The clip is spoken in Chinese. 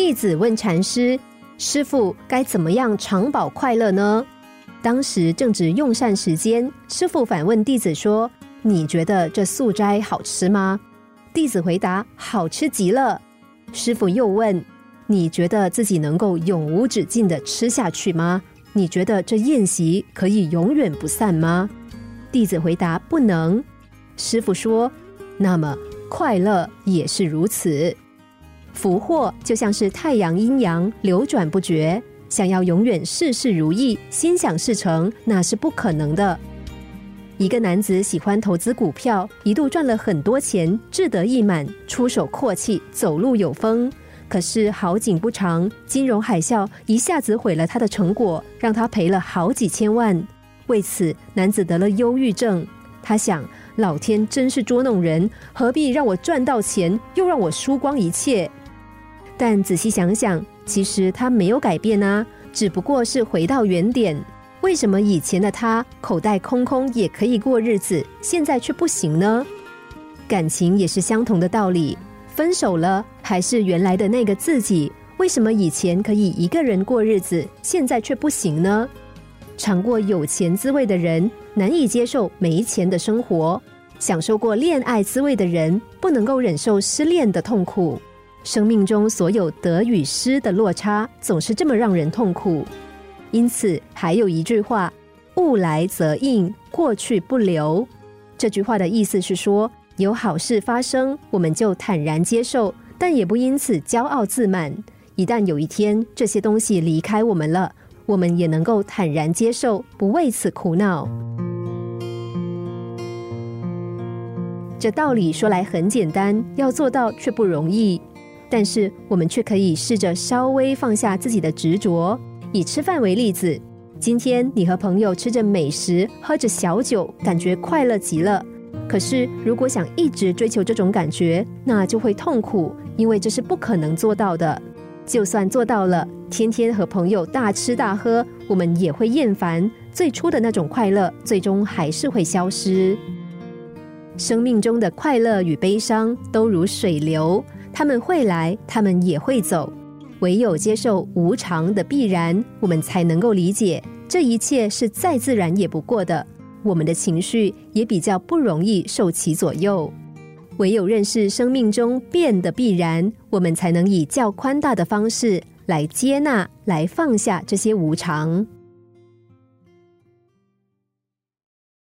弟子问禅师：“师傅该怎么样长保快乐呢？”当时正值用膳时间，师傅反问弟子说：“你觉得这素斋好吃吗？”弟子回答：“好吃极了。”师傅又问：“你觉得自己能够永无止境的吃下去吗？你觉得这宴席可以永远不散吗？”弟子回答：“不能。”师傅说：“那么快乐也是如此。福祸就像是太阳阴阳流转不绝。”想要永远事事如意、心想事成，那是不可能的。一个男子喜欢投资股票，一度赚了很多钱，志得意满，出手阔气，走路有风。可是好景不长，金融海啸一下子毁了他的成果，让他赔了好几千万。为此，男子得了忧郁症。他想：老天真是捉弄人，何必让我赚到钱，又让我输光一切？但仔细想想。其实他没有改变啊，只不过是回到原点。为什么以前的他口袋空空也可以过日子，现在却不行呢？感情也是相同的道理，分手了还是原来的那个自己？为什么以前可以一个人过日子，现在却不行呢？尝过有钱滋味的人难以接受没钱的生活，享受过恋爱滋味的人不能够忍受失恋的痛苦。生命中所有得与失的落差，总是这么让人痛苦。因此，还有一句话：“物来则应，过去不留。”这句话的意思是说，有好事发生，我们就坦然接受，但也不因此骄傲自满。一旦有一天这些东西离开我们了，我们也能够坦然接受，不为此苦恼。这道理说来很简单，要做到却不容易。但是我们却可以试着稍微放下自己的执着。以吃饭为例子，今天你和朋友吃着美食，喝着小酒，感觉快乐极了。可是如果想一直追求这种感觉，那就会痛苦，因为这是不可能做到的。就算做到了，天天和朋友大吃大喝，我们也会厌烦。最初的那种快乐，最终还是会消失。生命中的快乐与悲伤都如水流。他们会来，他们也会走。唯有接受无常的必然，我们才能够理解这一切是再自然也不过的。我们的情绪也比较不容易受其左右。唯有认识生命中变的必然，我们才能以较宽大的方式来接纳、来放下这些无常。